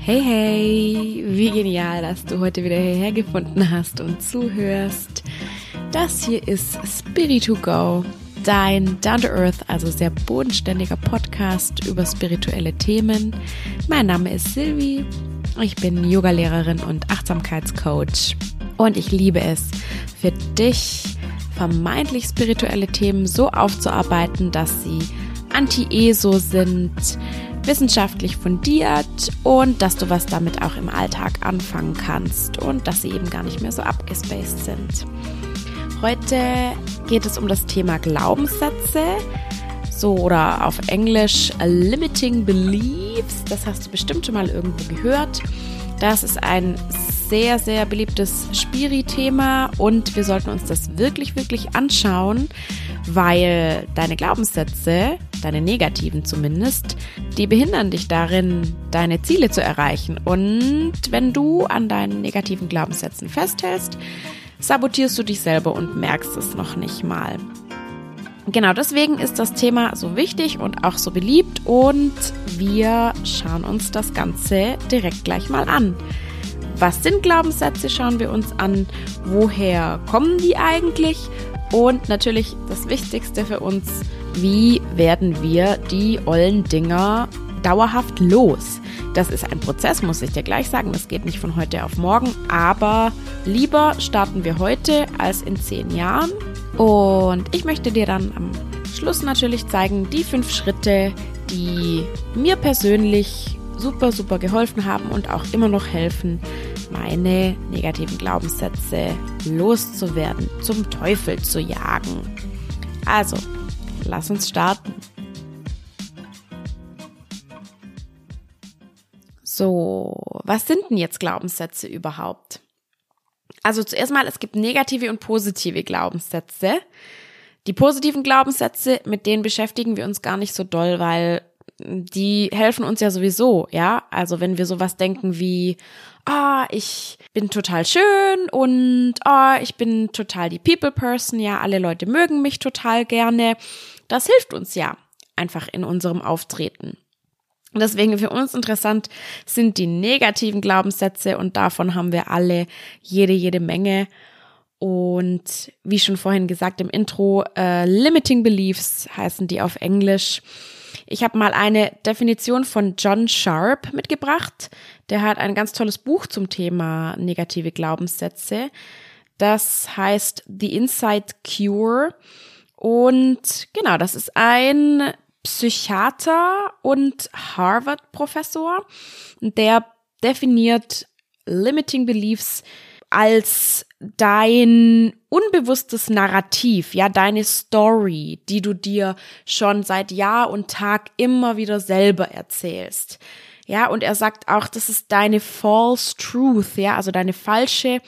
Hey, hey, wie genial, dass du heute wieder hierher gefunden hast und zuhörst. Das hier ist Spirit2Go, dein Down-to-Earth, also sehr bodenständiger Podcast über spirituelle Themen. Mein Name ist Silvi, ich bin Yogalehrerin und Achtsamkeitscoach und ich liebe es, für dich vermeintlich spirituelle Themen so aufzuarbeiten, dass sie anti-ESO sind, wissenschaftlich fundiert und dass du was damit auch im Alltag anfangen kannst und dass sie eben gar nicht mehr so abgespaced sind. Heute geht es um das Thema Glaubenssätze, so oder auf Englisch Limiting Beliefs. Das hast du bestimmt schon mal irgendwo gehört. Das ist ein sehr, sehr beliebtes Spiri-Thema und wir sollten uns das wirklich, wirklich anschauen, weil deine Glaubenssätze, deine negativen zumindest, die behindern dich darin, deine Ziele zu erreichen. Und wenn du an deinen negativen Glaubenssätzen festhältst, sabotierst du dich selber und merkst es noch nicht mal. Genau deswegen ist das Thema so wichtig und auch so beliebt und wir schauen uns das Ganze direkt gleich mal an. Was sind Glaubenssätze? Schauen wir uns an. Woher kommen die eigentlich? Und natürlich das Wichtigste für uns, wie werden wir die ollen Dinger dauerhaft los? Das ist ein Prozess, muss ich dir gleich sagen. Das geht nicht von heute auf morgen. Aber lieber starten wir heute als in zehn Jahren. Und ich möchte dir dann am Schluss natürlich zeigen, die fünf Schritte, die mir persönlich super, super geholfen haben und auch immer noch helfen, meine negativen Glaubenssätze loszuwerden, zum Teufel zu jagen. Also, lass uns starten. So, was sind denn jetzt Glaubenssätze überhaupt? Also zuerst mal, es gibt negative und positive Glaubenssätze. Die positiven Glaubenssätze, mit denen beschäftigen wir uns gar nicht so doll, weil die helfen uns ja sowieso, ja. Also wenn wir sowas denken wie, ah, oh, ich bin total schön und ah, oh, ich bin total die People Person, ja, alle Leute mögen mich total gerne. Das hilft uns ja einfach in unserem Auftreten. Deswegen für uns interessant sind die negativen Glaubenssätze und davon haben wir alle jede, jede Menge. Und wie schon vorhin gesagt im Intro, äh, Limiting Beliefs heißen die auf Englisch. Ich habe mal eine Definition von John Sharp mitgebracht. Der hat ein ganz tolles Buch zum Thema negative Glaubenssätze. Das heißt The Inside Cure. Und genau, das ist ein Psychiater und Harvard-Professor. Der definiert Limiting Beliefs als dein unbewusstes Narrativ, ja, deine Story, die du dir schon seit Jahr und Tag immer wieder selber erzählst. Ja, und er sagt auch, das ist deine false truth, ja, also deine falsche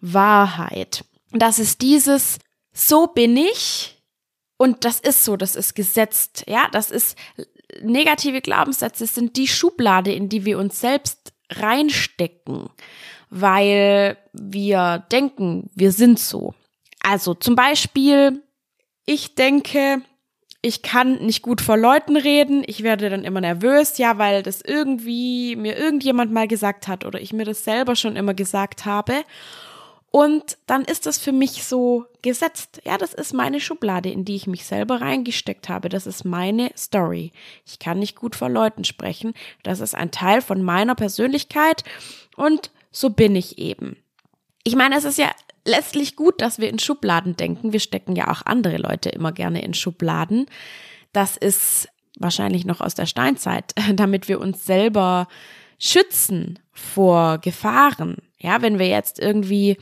Wahrheit. Das ist dieses, so bin ich und das ist so, das ist gesetzt, ja, das ist negative Glaubenssätze sind die Schublade, in die wir uns selbst reinstecken weil wir denken, wir sind so. Also zum Beispiel, ich denke, ich kann nicht gut vor Leuten reden, ich werde dann immer nervös, ja, weil das irgendwie mir irgendjemand mal gesagt hat oder ich mir das selber schon immer gesagt habe. Und dann ist das für mich so gesetzt. Ja, das ist meine Schublade, in die ich mich selber reingesteckt habe. Das ist meine Story. Ich kann nicht gut vor Leuten sprechen. Das ist ein Teil von meiner Persönlichkeit. Und so bin ich eben. Ich meine, es ist ja letztlich gut, dass wir in Schubladen denken. Wir stecken ja auch andere Leute immer gerne in Schubladen. Das ist wahrscheinlich noch aus der Steinzeit, damit wir uns selber schützen vor Gefahren. Ja, wenn wir jetzt irgendwie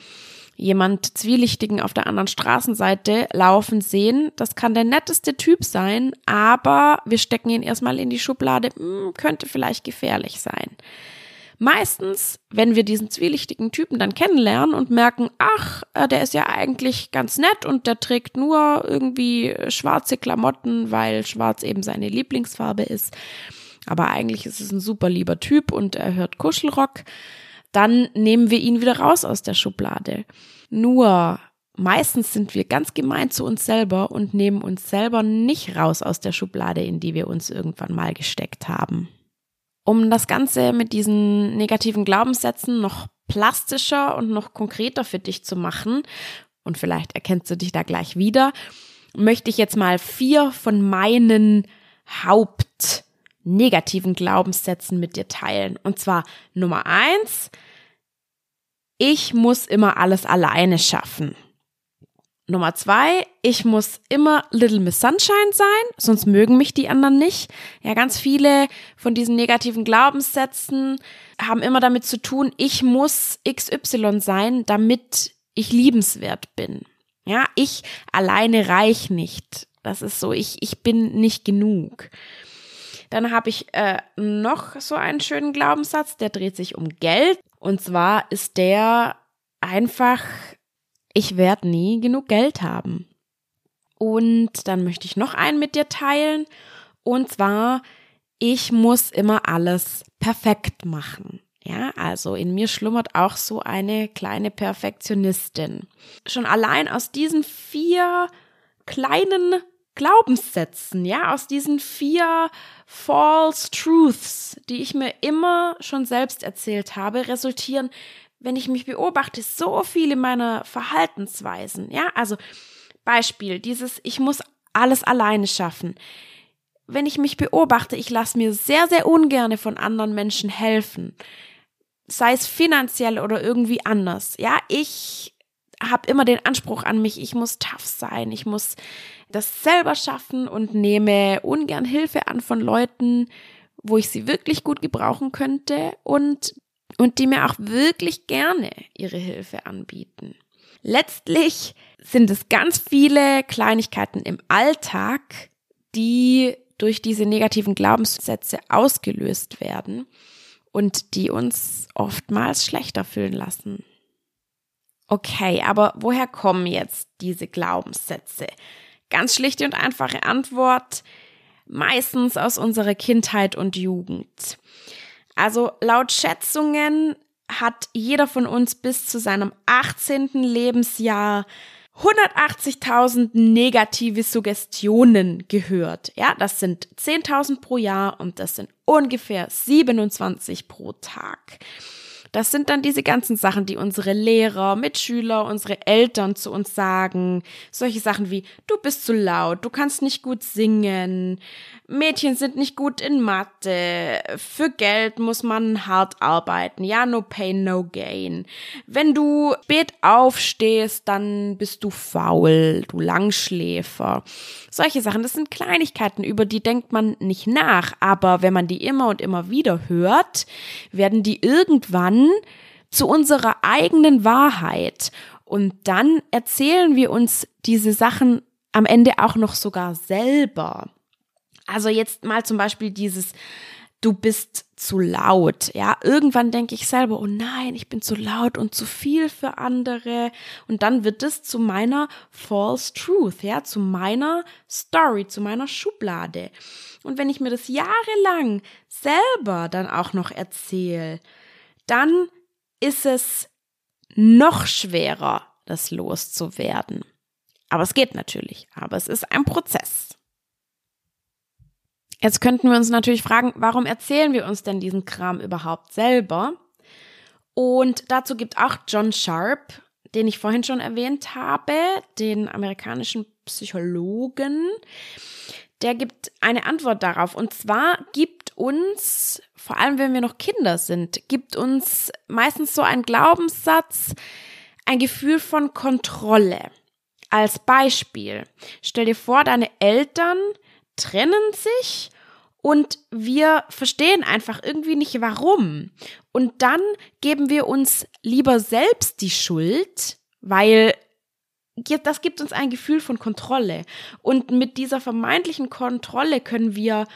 jemand Zwielichtigen auf der anderen Straßenseite laufen sehen, das kann der netteste Typ sein, aber wir stecken ihn erstmal in die Schublade, hm, könnte vielleicht gefährlich sein. Meistens, wenn wir diesen zwielichtigen Typen dann kennenlernen und merken, ach, äh, der ist ja eigentlich ganz nett und der trägt nur irgendwie schwarze Klamotten, weil schwarz eben seine Lieblingsfarbe ist, aber eigentlich ist es ein super lieber Typ und er hört Kuschelrock, dann nehmen wir ihn wieder raus aus der Schublade. Nur meistens sind wir ganz gemein zu uns selber und nehmen uns selber nicht raus aus der Schublade, in die wir uns irgendwann mal gesteckt haben. Um das Ganze mit diesen negativen Glaubenssätzen noch plastischer und noch konkreter für dich zu machen, und vielleicht erkennst du dich da gleich wieder, möchte ich jetzt mal vier von meinen Haupt negativen Glaubenssätzen mit dir teilen. Und zwar Nummer eins, ich muss immer alles alleine schaffen. Nummer zwei, ich muss immer Little Miss Sunshine sein, sonst mögen mich die anderen nicht. Ja, ganz viele von diesen negativen Glaubenssätzen haben immer damit zu tun, ich muss XY sein, damit ich liebenswert bin. Ja, ich alleine reich nicht. Das ist so, ich, ich bin nicht genug. Dann habe ich äh, noch so einen schönen Glaubenssatz, der dreht sich um Geld. Und zwar ist der einfach, ich werde nie genug Geld haben. Und dann möchte ich noch einen mit dir teilen. Und zwar, ich muss immer alles perfekt machen. Ja, also in mir schlummert auch so eine kleine Perfektionistin. Schon allein aus diesen vier kleinen Glaubenssätzen, ja, aus diesen vier false truths, die ich mir immer schon selbst erzählt habe, resultieren, wenn ich mich beobachte, so viele meiner Verhaltensweisen, ja, also Beispiel, dieses ich muss alles alleine schaffen. Wenn ich mich beobachte, ich lasse mir sehr, sehr ungerne von anderen Menschen helfen sei es finanziell oder irgendwie anders. Ja, ich habe immer den Anspruch an mich, ich muss tough sein, ich muss das selber schaffen und nehme ungern Hilfe an von Leuten, wo ich sie wirklich gut gebrauchen könnte und, und die mir auch wirklich gerne ihre Hilfe anbieten. Letztlich sind es ganz viele Kleinigkeiten im Alltag, die durch diese negativen Glaubenssätze ausgelöst werden und die uns oftmals schlechter fühlen lassen. Okay, aber woher kommen jetzt diese Glaubenssätze? Ganz schlichte und einfache Antwort, meistens aus unserer Kindheit und Jugend. Also laut Schätzungen hat jeder von uns bis zu seinem 18. Lebensjahr 180.000 negative Suggestionen gehört. Ja, das sind 10.000 pro Jahr und das sind ungefähr 27 pro Tag. Das sind dann diese ganzen Sachen, die unsere Lehrer, Mitschüler, unsere Eltern zu uns sagen. Solche Sachen wie, du bist zu laut, du kannst nicht gut singen, Mädchen sind nicht gut in Mathe, für Geld muss man hart arbeiten, ja, no pain, no gain. Wenn du spät aufstehst, dann bist du faul, du Langschläfer. Solche Sachen, das sind Kleinigkeiten, über die denkt man nicht nach, aber wenn man die immer und immer wieder hört, werden die irgendwann zu unserer eigenen Wahrheit. Und dann erzählen wir uns diese Sachen am Ende auch noch sogar selber. Also jetzt mal zum Beispiel dieses, du bist zu laut. Ja, irgendwann denke ich selber, oh nein, ich bin zu laut und zu viel für andere. Und dann wird es zu meiner false truth, ja, zu meiner Story, zu meiner Schublade. Und wenn ich mir das jahrelang selber dann auch noch erzähle, dann ist es noch schwerer, das loszuwerden. Aber es geht natürlich, aber es ist ein Prozess. Jetzt könnten wir uns natürlich fragen, warum erzählen wir uns denn diesen Kram überhaupt selber? Und dazu gibt auch John Sharp, den ich vorhin schon erwähnt habe, den amerikanischen Psychologen, der gibt eine Antwort darauf. Und zwar gibt uns, vor allem wenn wir noch Kinder sind, gibt uns meistens so ein Glaubenssatz, ein Gefühl von Kontrolle. Als Beispiel, stell dir vor, deine Eltern trennen sich und wir verstehen einfach irgendwie nicht warum. Und dann geben wir uns lieber selbst die Schuld, weil das gibt uns ein Gefühl von Kontrolle. Und mit dieser vermeintlichen Kontrolle können wir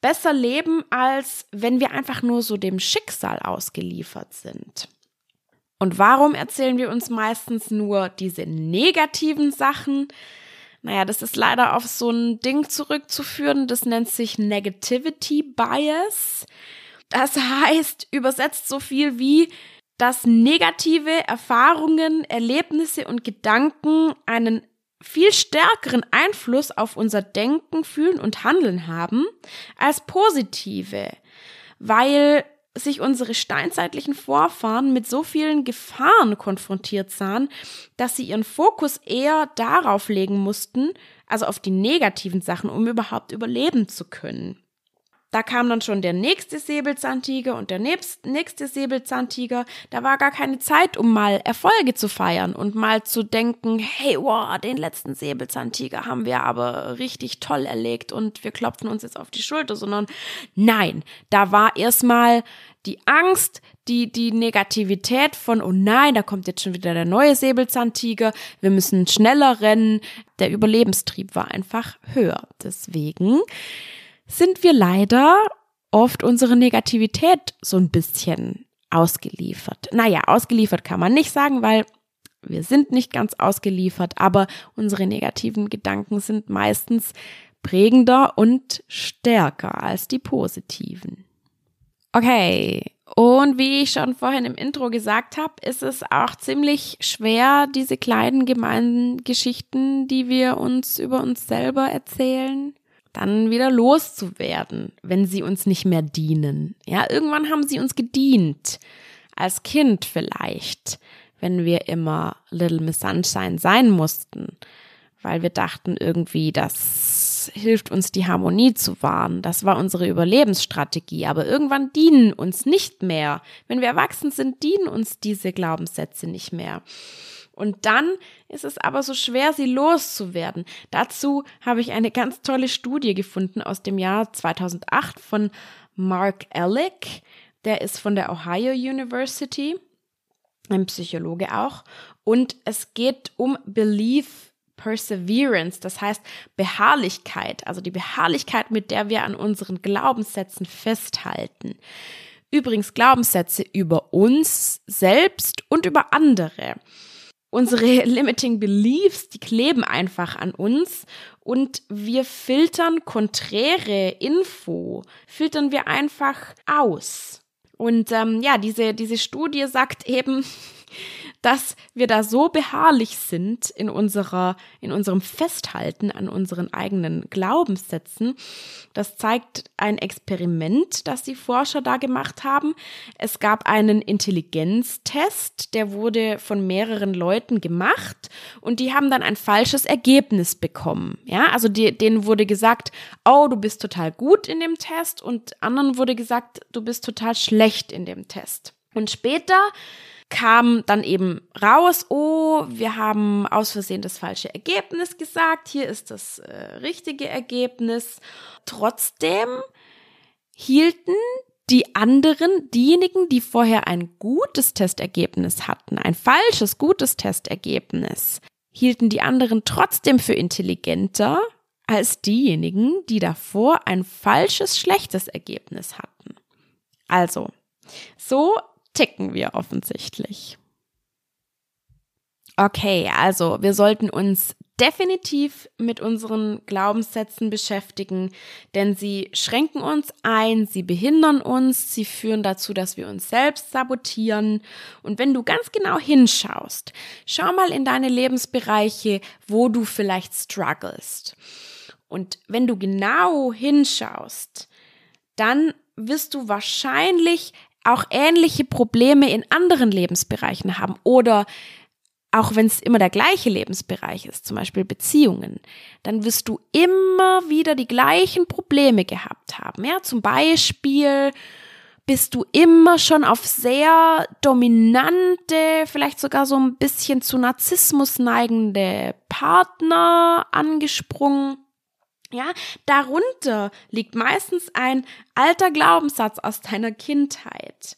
besser leben, als wenn wir einfach nur so dem Schicksal ausgeliefert sind. Und warum erzählen wir uns meistens nur diese negativen Sachen? Naja, das ist leider auf so ein Ding zurückzuführen, das nennt sich Negativity Bias. Das heißt, übersetzt so viel wie, dass negative Erfahrungen, Erlebnisse und Gedanken einen viel stärkeren Einfluss auf unser Denken, Fühlen und Handeln haben als positive. weil sich unsere steinzeitlichen Vorfahren mit so vielen Gefahren konfrontiert sahen, dass sie ihren Fokus eher darauf legen mussten, also auf die negativen Sachen, um überhaupt überleben zu können. Da kam dann schon der nächste Säbelzahntiger und der nächste Säbelzahntiger. Da war gar keine Zeit, um mal Erfolge zu feiern und mal zu denken, hey, wow, den letzten Säbelzahntiger haben wir aber richtig toll erlegt und wir klopfen uns jetzt auf die Schulter, sondern nein, da war erstmal die Angst, die, die Negativität von, oh nein, da kommt jetzt schon wieder der neue Säbelzahntiger, wir müssen schneller rennen. Der Überlebenstrieb war einfach höher. Deswegen sind wir leider oft unsere Negativität so ein bisschen ausgeliefert. Naja, ausgeliefert kann man nicht sagen, weil wir sind nicht ganz ausgeliefert, aber unsere negativen Gedanken sind meistens prägender und stärker als die positiven. Okay, und wie ich schon vorhin im Intro gesagt habe, ist es auch ziemlich schwer, diese kleinen gemeinen Geschichten, die wir uns über uns selber erzählen, dann wieder loszuwerden, wenn sie uns nicht mehr dienen. Ja, irgendwann haben sie uns gedient. Als Kind vielleicht, wenn wir immer Little Miss Sunshine sein mussten, weil wir dachten irgendwie, das hilft uns die Harmonie zu wahren. Das war unsere Überlebensstrategie. Aber irgendwann dienen uns nicht mehr. Wenn wir erwachsen sind, dienen uns diese Glaubenssätze nicht mehr. Und dann ist es aber so schwer, sie loszuwerden. Dazu habe ich eine ganz tolle Studie gefunden aus dem Jahr 2008 von Mark Ellick. Der ist von der Ohio University, ein Psychologe auch. Und es geht um Belief Perseverance, das heißt Beharrlichkeit, also die Beharrlichkeit, mit der wir an unseren Glaubenssätzen festhalten. Übrigens Glaubenssätze über uns selbst und über andere unsere limiting beliefs, die kleben einfach an uns und wir filtern konträre Info, filtern wir einfach aus. Und ähm, ja, diese, diese Studie sagt eben, dass wir da so beharrlich sind in unserer, in unserem Festhalten an unseren eigenen Glaubenssätzen. Das zeigt ein Experiment, das die Forscher da gemacht haben. Es gab einen Intelligenztest, der wurde von mehreren Leuten gemacht und die haben dann ein falsches Ergebnis bekommen. Ja, also die, denen wurde gesagt, oh, du bist total gut in dem Test und anderen wurde gesagt, du bist total schlecht in dem Test. Und später kam dann eben raus, oh, wir haben aus Versehen das falsche Ergebnis gesagt, hier ist das äh, richtige Ergebnis. Trotzdem hielten die anderen, diejenigen, die vorher ein gutes Testergebnis hatten, ein falsches gutes Testergebnis, hielten die anderen trotzdem für intelligenter als diejenigen, die davor ein falsches schlechtes Ergebnis hatten. Also, so ticken wir offensichtlich. Okay, also wir sollten uns definitiv mit unseren Glaubenssätzen beschäftigen, denn sie schränken uns ein, sie behindern uns, sie führen dazu, dass wir uns selbst sabotieren. Und wenn du ganz genau hinschaust, schau mal in deine Lebensbereiche, wo du vielleicht strugglest. Und wenn du genau hinschaust, dann wirst du wahrscheinlich auch ähnliche Probleme in anderen Lebensbereichen haben oder auch wenn es immer der gleiche Lebensbereich ist, zum Beispiel Beziehungen, dann wirst du immer wieder die gleichen Probleme gehabt haben. Ja, zum Beispiel bist du immer schon auf sehr dominante, vielleicht sogar so ein bisschen zu Narzissmus neigende Partner angesprungen ja, darunter liegt meistens ein alter Glaubenssatz aus deiner Kindheit.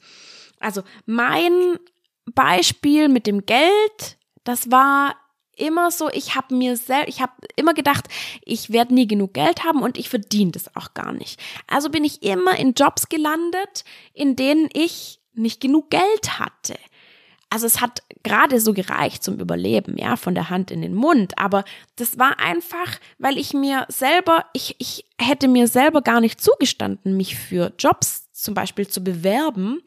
Also mein Beispiel mit dem Geld, das war immer so, ich habe mir selbst, ich habe immer gedacht, ich werde nie genug Geld haben und ich verdiene das auch gar nicht. Also bin ich immer in Jobs gelandet, in denen ich nicht genug Geld hatte also es hat gerade so gereicht zum Überleben, ja, von der Hand in den Mund. Aber das war einfach, weil ich mir selber, ich, ich hätte mir selber gar nicht zugestanden, mich für Jobs zum Beispiel zu bewerben,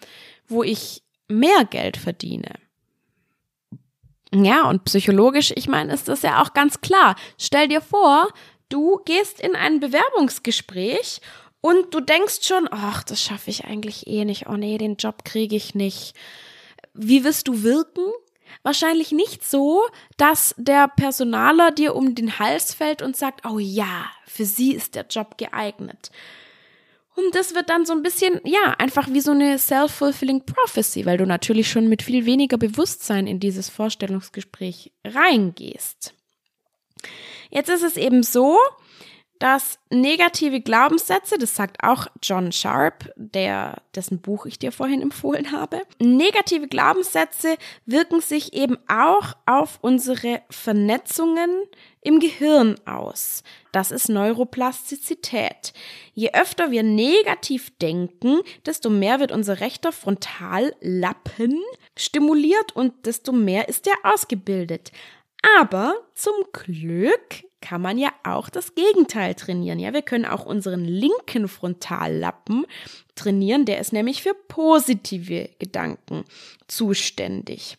wo ich mehr Geld verdiene. Ja, und psychologisch, ich meine, ist das ja auch ganz klar. Stell dir vor, du gehst in ein Bewerbungsgespräch Und du denkst schon, ach, das schaffe ich eigentlich eh nicht. Oh nee, den Job kriege ich nicht. Wie wirst du wirken? Wahrscheinlich nicht so, dass der Personaler dir um den Hals fällt und sagt, oh ja, für sie ist der Job geeignet. Und das wird dann so ein bisschen, ja, einfach wie so eine self-fulfilling prophecy, weil du natürlich schon mit viel weniger Bewusstsein in dieses Vorstellungsgespräch reingehst. Jetzt ist es eben so, dass negative Glaubenssätze, das sagt auch John Sharp, der, dessen Buch ich dir vorhin empfohlen habe, negative Glaubenssätze wirken sich eben auch auf unsere Vernetzungen im Gehirn aus. Das ist Neuroplastizität. Je öfter wir negativ denken, desto mehr wird unser rechter Frontallappen stimuliert und desto mehr ist er ausgebildet. Aber zum Glück kann man ja auch das Gegenteil trainieren. Ja, wir können auch unseren linken Frontallappen trainieren. Der ist nämlich für positive Gedanken zuständig.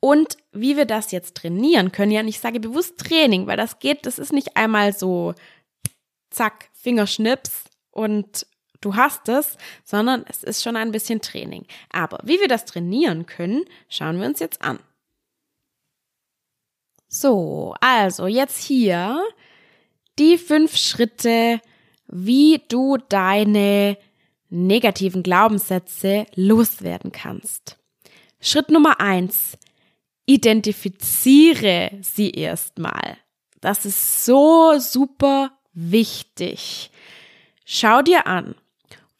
Und wie wir das jetzt trainieren können, ja, und ich sage bewusst Training, weil das geht, das ist nicht einmal so, zack, Fingerschnips und du hast es, sondern es ist schon ein bisschen Training. Aber wie wir das trainieren können, schauen wir uns jetzt an. So, also jetzt hier die fünf Schritte, wie du deine negativen Glaubenssätze loswerden kannst. Schritt Nummer eins. Identifiziere sie erstmal. Das ist so super wichtig. Schau dir an,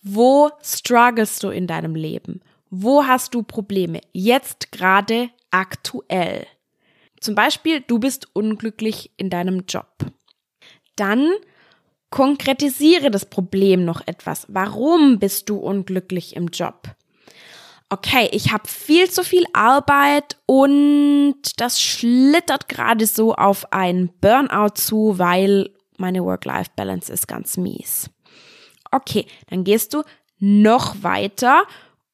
wo struggles du in deinem Leben? Wo hast du Probleme? Jetzt gerade aktuell. Zum Beispiel, du bist unglücklich in deinem Job. Dann konkretisiere das Problem noch etwas. Warum bist du unglücklich im Job? Okay, ich habe viel zu viel Arbeit und das schlittert gerade so auf ein Burnout zu, weil meine Work-Life-Balance ist ganz mies. Okay, dann gehst du noch weiter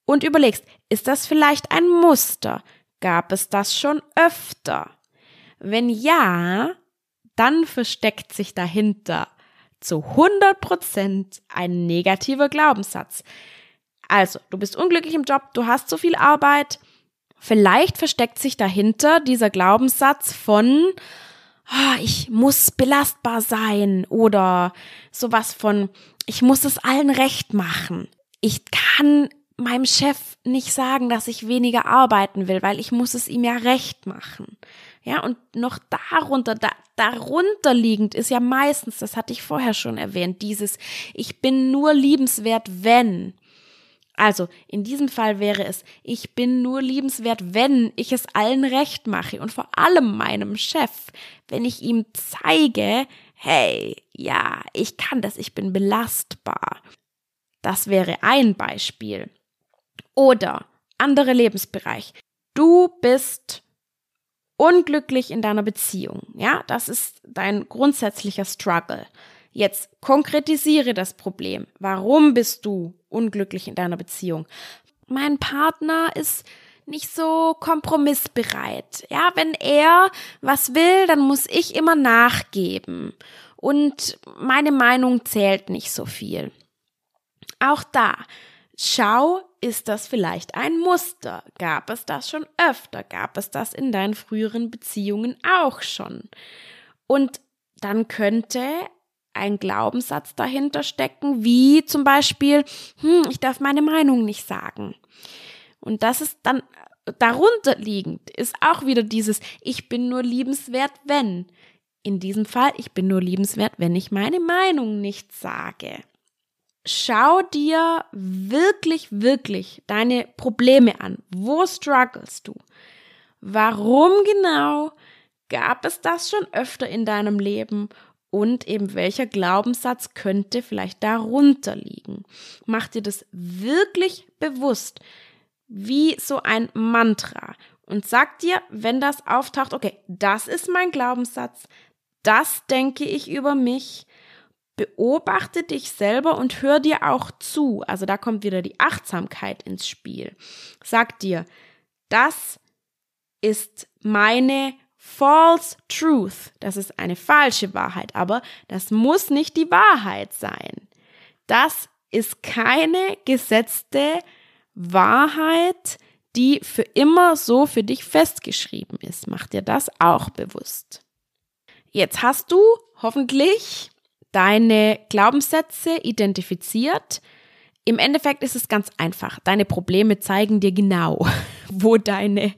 und überlegst, ist das vielleicht ein Muster? Gab es das schon öfter? Wenn ja, dann versteckt sich dahinter zu 100 Prozent ein negativer Glaubenssatz. Also, du bist unglücklich im Job, du hast zu viel Arbeit. Vielleicht versteckt sich dahinter dieser Glaubenssatz von, oh, ich muss belastbar sein oder sowas von, ich muss es allen recht machen. Ich kann meinem Chef nicht sagen, dass ich weniger arbeiten will, weil ich muss es ihm ja recht machen. Ja, und noch darunter, da, darunter liegend ist ja meistens, das hatte ich vorher schon erwähnt, dieses Ich bin nur liebenswert, wenn. Also, in diesem Fall wäre es, ich bin nur liebenswert, wenn ich es allen recht mache und vor allem meinem Chef, wenn ich ihm zeige, hey, ja, ich kann das, ich bin belastbar. Das wäre ein Beispiel. Oder andere Lebensbereich. Du bist unglücklich in deiner Beziehung. Ja, das ist dein grundsätzlicher Struggle. Jetzt konkretisiere das Problem. Warum bist du unglücklich in deiner Beziehung? Mein Partner ist nicht so kompromissbereit. Ja, wenn er was will, dann muss ich immer nachgeben. Und meine Meinung zählt nicht so viel. Auch da, schau ist das vielleicht ein Muster? Gab es das schon öfter? Gab es das in deinen früheren Beziehungen auch schon? Und dann könnte ein Glaubenssatz dahinter stecken, wie zum Beispiel, hm, ich darf meine Meinung nicht sagen. Und das ist dann darunter liegend, ist auch wieder dieses, ich bin nur liebenswert, wenn. In diesem Fall, ich bin nur liebenswert, wenn ich meine Meinung nicht sage schau dir wirklich, wirklich deine Probleme an. Wo struggles du? Warum genau gab es das schon öfter in deinem Leben? Und eben welcher Glaubenssatz könnte vielleicht darunter liegen? Mach dir das wirklich bewusst, wie so ein Mantra. Und sag dir, wenn das auftaucht, okay, das ist mein Glaubenssatz, das denke ich über mich, beobachte dich selber und hör dir auch zu. Also da kommt wieder die Achtsamkeit ins Spiel. Sag dir, das ist meine false truth. Das ist eine falsche Wahrheit, aber das muss nicht die Wahrheit sein. Das ist keine gesetzte Wahrheit, die für immer so für dich festgeschrieben ist. Mach dir das auch bewusst. Jetzt hast du hoffentlich deine Glaubenssätze identifiziert. Im Endeffekt ist es ganz einfach. Deine Probleme zeigen dir genau, wo deine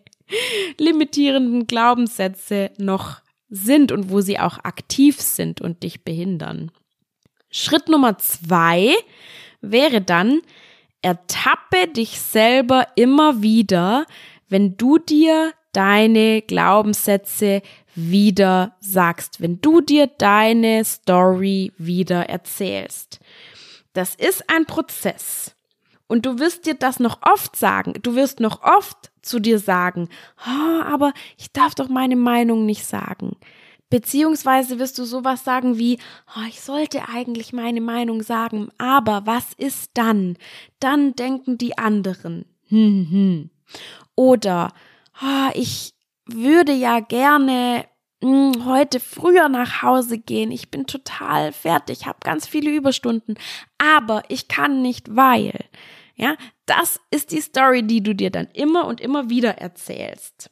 limitierenden Glaubenssätze noch sind und wo sie auch aktiv sind und dich behindern. Schritt Nummer zwei wäre dann, ertappe dich selber immer wieder, wenn du dir deine Glaubenssätze wieder sagst, wenn du dir deine Story wieder erzählst. Das ist ein Prozess. Und du wirst dir das noch oft sagen. Du wirst noch oft zu dir sagen, oh, aber ich darf doch meine Meinung nicht sagen. Beziehungsweise wirst du sowas sagen wie, oh, ich sollte eigentlich meine Meinung sagen, aber was ist dann? Dann denken die anderen. Hm, hm. Oder, oh, ich würde ja gerne mh, hm, heute früher nach Hause gehen. Ich bin total fertig, habe ganz viele Überstunden, aber ich kann nicht, weil. Ja, das ist die Story, die du dir dann immer und immer wieder erzählst.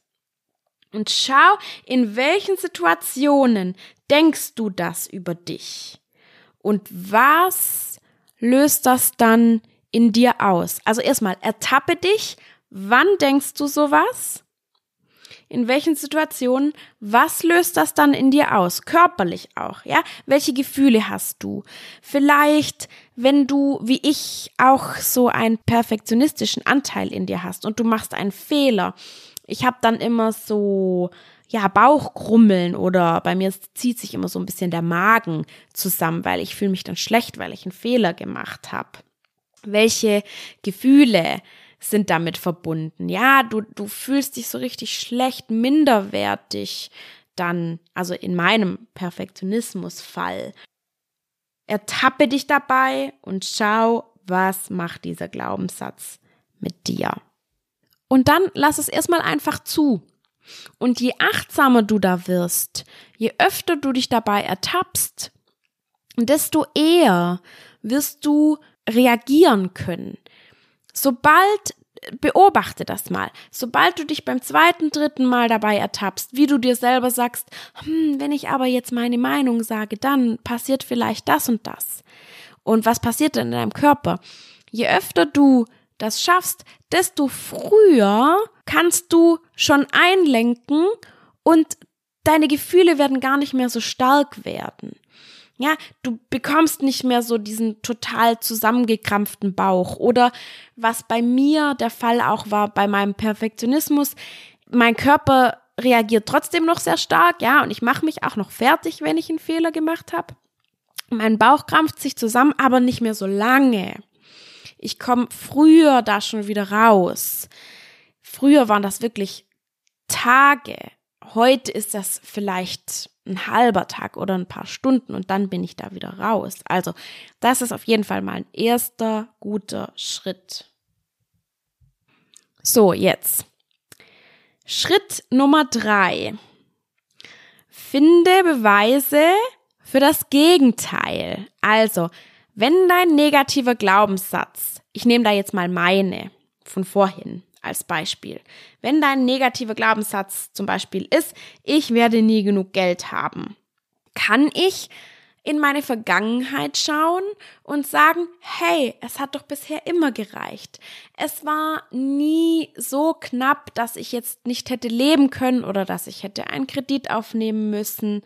Und schau, in welchen Situationen denkst du das über dich? Und was löst das dann in dir aus? Also erstmal, ertappe dich. Wann denkst du sowas? In welchen Situationen? Was löst das dann in dir aus? Körperlich auch, ja? Welche Gefühle hast du? Vielleicht, wenn du, wie ich, auch so einen perfektionistischen Anteil in dir hast und du machst einen Fehler ich habe dann immer so, ja, Bauchkrummeln oder bei mir zieht sich immer so ein bisschen der Magen zusammen, weil ich fühle mich dann schlecht, weil ich einen Fehler gemacht habe. Welche Gefühle sind damit verbunden? Ja, du, du fühlst dich so richtig schlecht, minderwertig dann, also in meinem Perfektionismusfall. Ertappe dich dabei und schau, was macht dieser Glaubenssatz mit dir. Und dann lass es erstmal einfach zu. Und je achtsamer du da wirst, je öfter du dich dabei ertappst, desto eher wirst du reagieren können. Sobald beobachte das mal. Sobald du dich beim zweiten, dritten Mal dabei ertappst, wie du dir selber sagst, hm, wenn ich aber jetzt meine Meinung sage, dann passiert vielleicht das und das. Und was passiert denn in deinem Körper? Je öfter du das schaffst, desto früher kannst du schon einlenken und deine Gefühle werden gar nicht mehr so stark werden. Ja, du bekommst nicht mehr so diesen total zusammengekrampften Bauch oder was bei mir der Fall auch war bei meinem Perfektionismus, mein Körper reagiert trotzdem noch sehr stark, ja, und ich mache mich auch noch fertig, wenn ich einen Fehler gemacht habe. Mein Bauch krampft sich zusammen, aber nicht mehr so lange. Ich komme früher da schon wieder raus. Früher waren das wirklich Tage. Heute ist das vielleicht ein halber Tag oder ein paar Stunden und dann bin ich da wieder raus. Also das ist auf jeden Fall mal ein erster guter Schritt. So, jetzt. Schritt Nummer drei. Finde Beweise für das Gegenteil. Also, wenn dein negativer Glaubenssatz, ich nehme da jetzt mal meine von vorhin als Beispiel, wenn dein negativer Glaubenssatz zum Beispiel ist, ich werde nie genug Geld haben, kann ich in meine Vergangenheit schauen und sagen, hey, es hat doch bisher immer gereicht. Es war nie so knapp, dass ich jetzt nicht hätte leben können oder dass ich hätte einen Kredit aufnehmen müssen.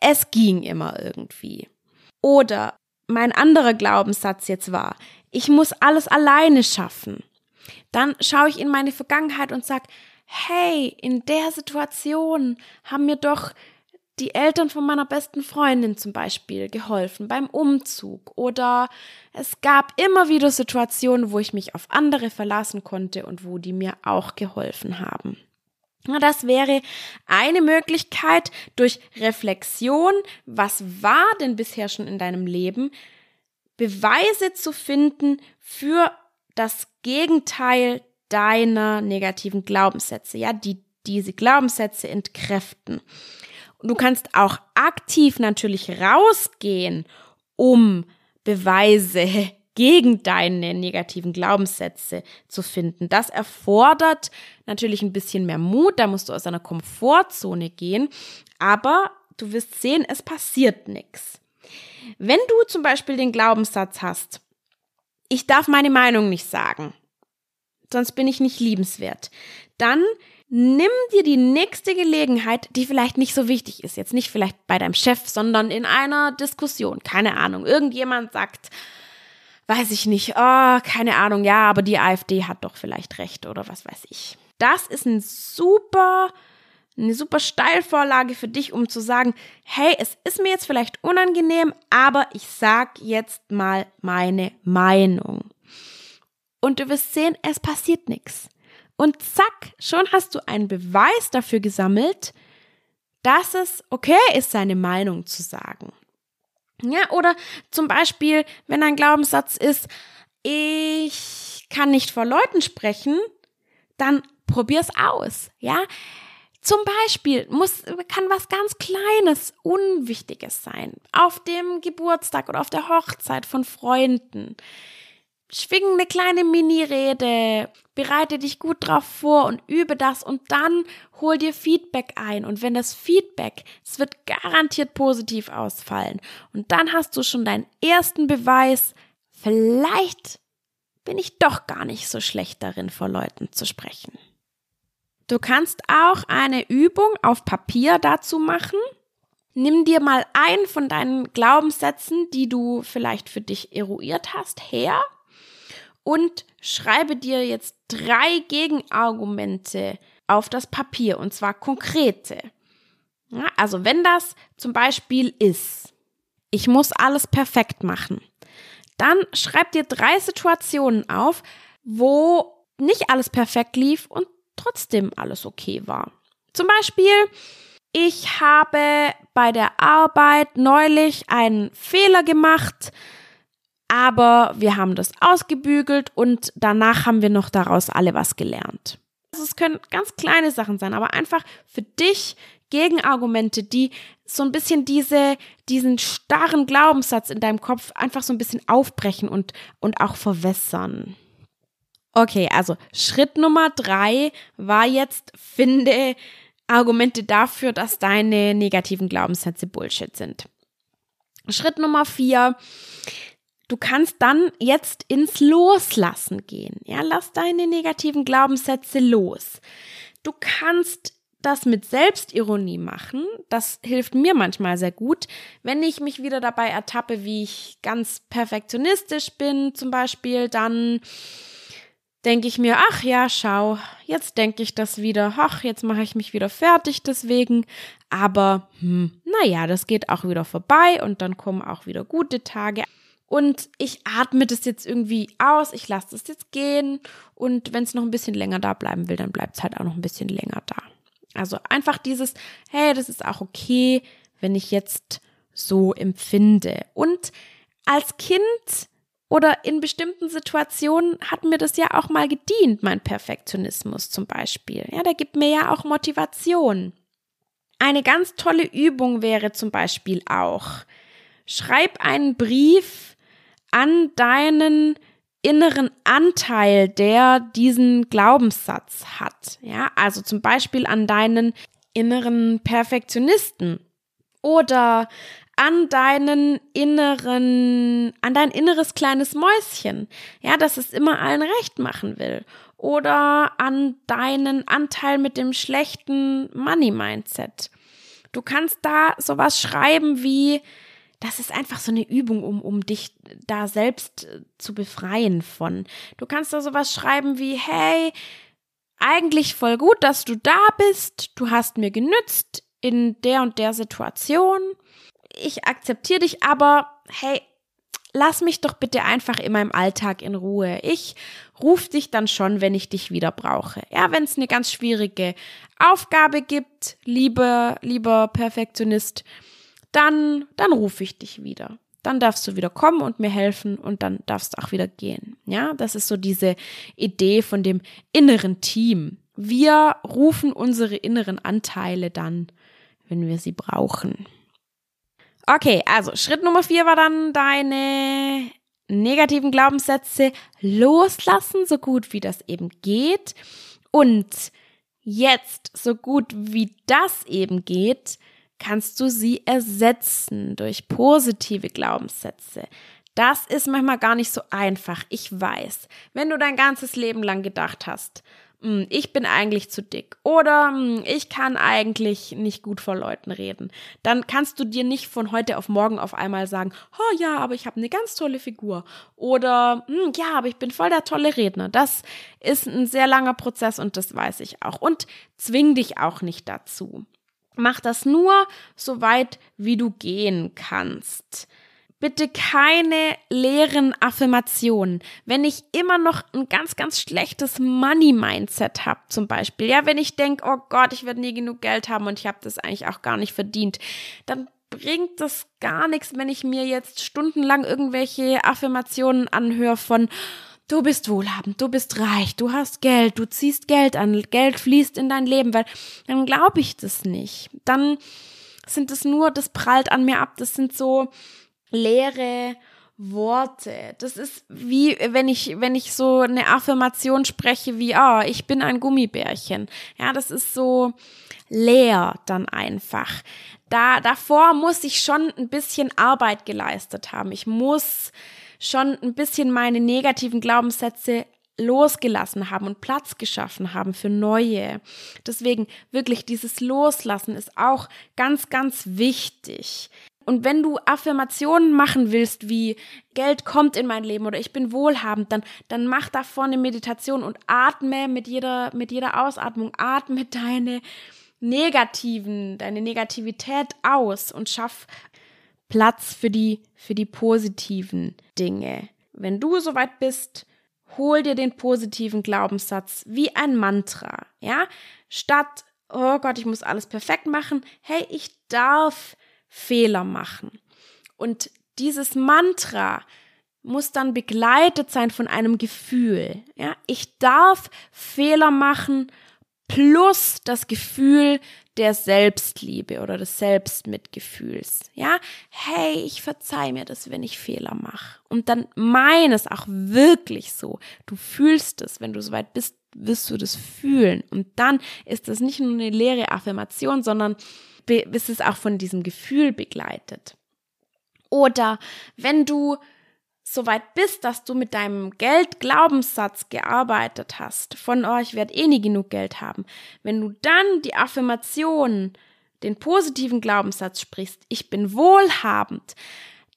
Es ging immer irgendwie. Oder mein anderer Glaubenssatz jetzt war, ich muss alles alleine schaffen, dann schaue ich in meine Vergangenheit und sage, hey, in der Situation haben mir doch die Eltern von meiner besten Freundin zum Beispiel geholfen beim Umzug oder es gab immer wieder Situationen, wo ich mich auf andere verlassen konnte und wo die mir auch geholfen haben. Das wäre eine Möglichkeit durch Reflexion, was war denn bisher schon in deinem Leben, Beweise zu finden für das Gegenteil deiner negativen Glaubenssätze, ja, die diese Glaubenssätze entkräften. Und du kannst auch aktiv natürlich rausgehen, um Beweise gegen deine negativen Glaubenssätze zu finden. Das erfordert natürlich ein bisschen mehr Mut, da musst du aus deiner Komfortzone gehen, aber du wirst sehen, es passiert nichts. Wenn du zum Beispiel den Glaubenssatz hast, ich darf meine Meinung nicht sagen, sonst bin ich nicht liebenswert, dann nimm dir die nächste Gelegenheit, die vielleicht nicht so wichtig ist. Jetzt nicht vielleicht bei deinem Chef, sondern in einer Diskussion. Keine Ahnung. Irgendjemand sagt, weiß ich nicht, oh, keine Ahnung, ja, aber die AfD hat doch vielleicht recht oder was weiß ich. Das ist ein super, eine super Steilvorlage für dich, um zu sagen, hey, es ist mir jetzt vielleicht unangenehm, aber ich sag jetzt mal meine Meinung. Und du wirst sehen, es passiert nichts. Und zack, schon hast du einen Beweis dafür gesammelt, dass es okay ist, seine Meinung zu sagen. Ja, oder zum Beispiel, wenn ein Glaubenssatz ist, ich kann nicht vor Leuten sprechen, dann probier's aus, ja. Zum Beispiel muss, kann was ganz Kleines, Unwichtiges sein. Auf dem Geburtstag oder auf der Hochzeit von Freunden schwing eine kleine Mini-Rede, bereite dich gut drauf vor und übe das und dann hol dir Feedback ein. Und wenn das Feedback, es wird garantiert positiv ausfallen. Und dann hast du schon deinen ersten Beweis, vielleicht bin ich doch gar nicht so schlecht darin, vor Leuten zu sprechen. Du kannst auch eine Übung auf Papier dazu machen. Nimm dir mal ein von deinen Glaubenssätzen, die du vielleicht für dich eruiert hast, her und schreibe dir jetzt drei Gegenargumente auf das Papier und zwar konkrete. Ja, also wenn das zum Beispiel ist, ich muss alles perfekt machen, dann schreib dir drei Situationen auf, wo nicht alles perfekt lief und trotzdem alles okay war. Zum Beispiel, ich habe bei der Arbeit neulich einen Fehler gemacht, aber wir haben das ausgebügelt und danach haben wir noch daraus alle was gelernt. Also es können ganz kleine Sachen sein, aber einfach für dich Gegenargumente, die so ein bisschen diese, diesen starren Glaubenssatz in deinem Kopf einfach so ein bisschen aufbrechen und, und auch verwässern. Okay, also Schritt Nummer drei war jetzt, finde Argumente dafür, dass deine negativen Glaubenssätze Bullshit sind. Schritt Nummer vier, Du kannst dann jetzt ins Loslassen gehen. Ja, lass deine negativen Glaubenssätze los. Du kannst das mit Selbstironie machen. Das hilft mir manchmal sehr gut, wenn ich mich wieder dabei ertappe, wie ich ganz perfektionistisch bin, zum Beispiel, dann denke ich mir, ach ja, schau, jetzt denke ich das wieder, ach, jetzt mache ich mich wieder fertig deswegen, aber hm, naja, das geht auch wieder vorbei und dann kommen auch wieder gute Tage. Und ich atme das jetzt irgendwie aus, ich lasse das jetzt gehen und wenn es noch ein bisschen länger da bleiben will, dann bleibt es halt auch noch ein bisschen länger da. Also einfach dieses, hey, das ist auch okay, wenn ich jetzt so empfinde. Und als Kind oder in bestimmten Situationen hat mir das ja auch mal gedient, mein Perfektionismus zum Beispiel. Ja, der gibt mir ja auch Motivation. Eine ganz tolle Übung wäre zum Beispiel auch, schreib einen Brief an deinen inneren Anteil, der diesen Glaubenssatz hat. Ja, also zum Beispiel an deinen inneren Perfektionisten oder an deinen inneren, an dein inneres kleines Mäuschen, ja, das es immer allen recht machen will. Oder an deinen Anteil mit dem schlechten Money Mindset. Du kannst da sowas schreiben wie, das ist einfach so eine Übung, um, um dich da selbst äh, zu befreien von. Du kannst da sowas schreiben wie, hey, eigentlich voll gut, dass du da bist, du hast mir genützt in der und der Situation. Ich akzeptiere dich, aber hey, lass mich doch bitte einfach in meinem Alltag in Ruhe. Ich ruf dich dann schon, wenn ich dich wieder brauche. Ja, wenn es eine ganz schwierige Aufgabe gibt, lieber, lieber Perfektionist, dann, dann rufe ich dich wieder. Dann darfst du wieder kommen und mir helfen und dann darfst du auch wieder gehen. Ja, das ist so diese Idee von dem inneren Team. Wir rufen unsere inneren Anteile dann, wenn wir sie brauchen. Okay, also Schritt Nummer vier war dann deine negativen Glaubenssätze loslassen, so gut wie das eben geht. Und jetzt, so gut wie das eben geht, kannst du sie ersetzen durch positive Glaubenssätze. Das ist manchmal gar nicht so einfach. Ich weiß, wenn du dein ganzes Leben lang gedacht hast, ich bin eigentlich zu dick. Oder hm, ich kann eigentlich nicht gut vor Leuten reden, dann kannst du dir nicht von heute auf morgen auf einmal sagen, oh ja, aber ich habe eine ganz tolle Figur. Oder hm, ja, aber ich bin voll der tolle Redner. Das ist ein sehr langer Prozess und das weiß ich auch. Und zwing dich auch nicht dazu. Mach das nur so weit, wie du gehen kannst bitte keine leeren Affirmationen. Wenn ich immer noch ein ganz, ganz schlechtes Money-Mindset habe, zum Beispiel, ja, wenn ich denke, oh Gott, ich werde nie genug Geld haben und ich habe das eigentlich auch gar nicht verdient, dann bringt das gar nichts, wenn ich mir jetzt stundenlang irgendwelche Affirmationen anhöre von Du bist wohlhabend, du bist reich, du hast Geld, du ziehst Geld an, Geld fließt in dein Leben, weil dann glaube ich das nicht. Dann sind es nur, das prallt an mir ab, das sind so, leere Worte. Das ist wie wenn ich wenn ich so eine Affirmation spreche wie ah, ich bin ein Gummibärchen. Ja, das ist so leer dann einfach. Da davor muss ich schon ein bisschen Arbeit geleistet haben. Ich muss schon ein bisschen meine negativen Glaubenssätze losgelassen haben und Platz geschaffen haben für neue. Deswegen wirklich dieses Loslassen ist auch ganz, ganz wichtig. Und wenn du Affirmationen machen willst, wie Geld kommt in mein Leben oder ich bin wohlhabend, dann, dann mach davor eine Meditation und atme mit jeder, mit jeder Ausatmung, atme deine negativen, deine Negativität aus und schaff Platz für die, für die positiven Dinge. Wenn du soweit bist, hol dir den positiven Glaubenssatz wie ein Mantra, ja? Statt, oh Gott, ich muss alles perfekt machen, hey, ich darf Fehler machen. Und dieses Mantra muss dann begleitet sein von einem Gefühl. Ja, ich darf Fehler machen plus das Gefühl der Selbstliebe oder des Selbstmitgefühls. Ja, hey, ich verzeih mir das, wenn ich Fehler mache. Und dann meine es auch wirklich so. Du fühlst es, wenn du soweit bist, wirst du das fühlen. Und dann ist das nicht nur eine leere Affirmation, sondern ist es auch von diesem Gefühl begleitet. Oder wenn du so weit bist, dass du mit deinem Geld-Glaubenssatz gearbeitet hast, von oh, ich werde eh nie genug Geld haben, wenn du dann die Affirmation, den positiven Glaubenssatz sprichst, ich bin wohlhabend,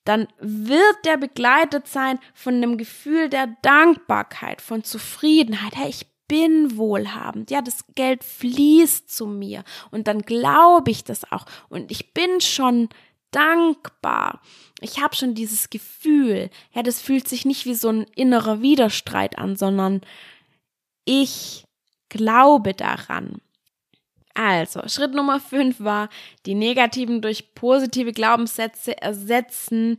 dann wird der begleitet sein von einem Gefühl der Dankbarkeit, von Zufriedenheit. Hey, ich bin wohlhabend. Ja, das Geld fließt zu mir und dann glaube ich das auch und ich bin schon dankbar. Ich habe schon dieses Gefühl. Ja, das fühlt sich nicht wie so ein innerer Widerstreit an, sondern ich glaube daran. Also, Schritt Nummer 5 war, die negativen durch positive Glaubenssätze ersetzen,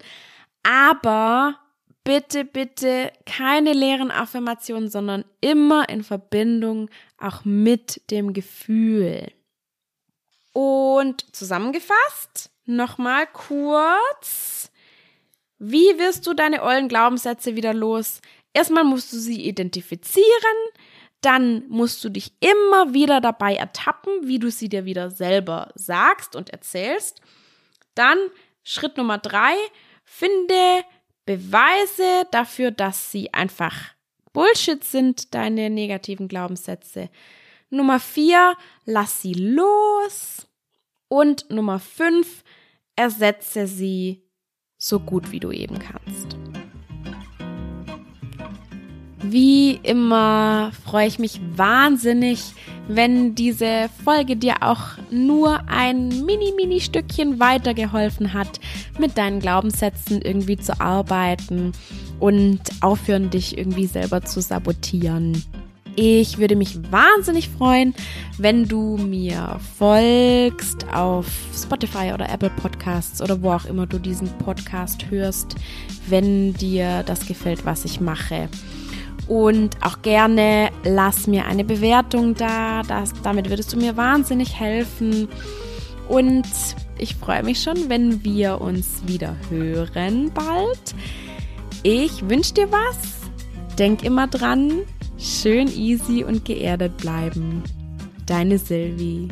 aber bitte, bitte keine leeren Affirmationen, sondern immer in Verbindung auch mit dem Gefühl. Und zusammengefasst, nochmal kurz. Wie wirst du deine ollen Glaubenssätze wieder los? Erstmal musst du sie identifizieren, dann musst du dich immer wieder dabei ertappen, wie du sie dir wieder selber sagst und erzählst. Dann Schritt Nummer drei, finde Beweise dafür, dass sie einfach Bullshit sind, deine negativen Glaubenssätze. Nummer vier, lass sie los. Und Nummer fünf, ersetze sie so gut wie du eben kannst. Wie immer freue ich mich wahnsinnig, wenn diese Folge dir auch nur ein mini, mini Stückchen weitergeholfen hat, mit deinen Glaubenssätzen irgendwie zu arbeiten und aufhören, dich irgendwie selber zu sabotieren. Ich würde mich wahnsinnig freuen, wenn du mir folgst auf Spotify oder Apple Podcasts oder wo auch immer du diesen Podcast hörst, wenn dir das gefällt, was ich mache. Und auch gerne lass mir eine Bewertung da. Das, damit würdest du mir wahnsinnig helfen. Und ich freue mich schon, wenn wir uns wieder hören bald. Ich wünsche dir was. Denk immer dran, schön easy und geerdet bleiben. Deine Sylvie.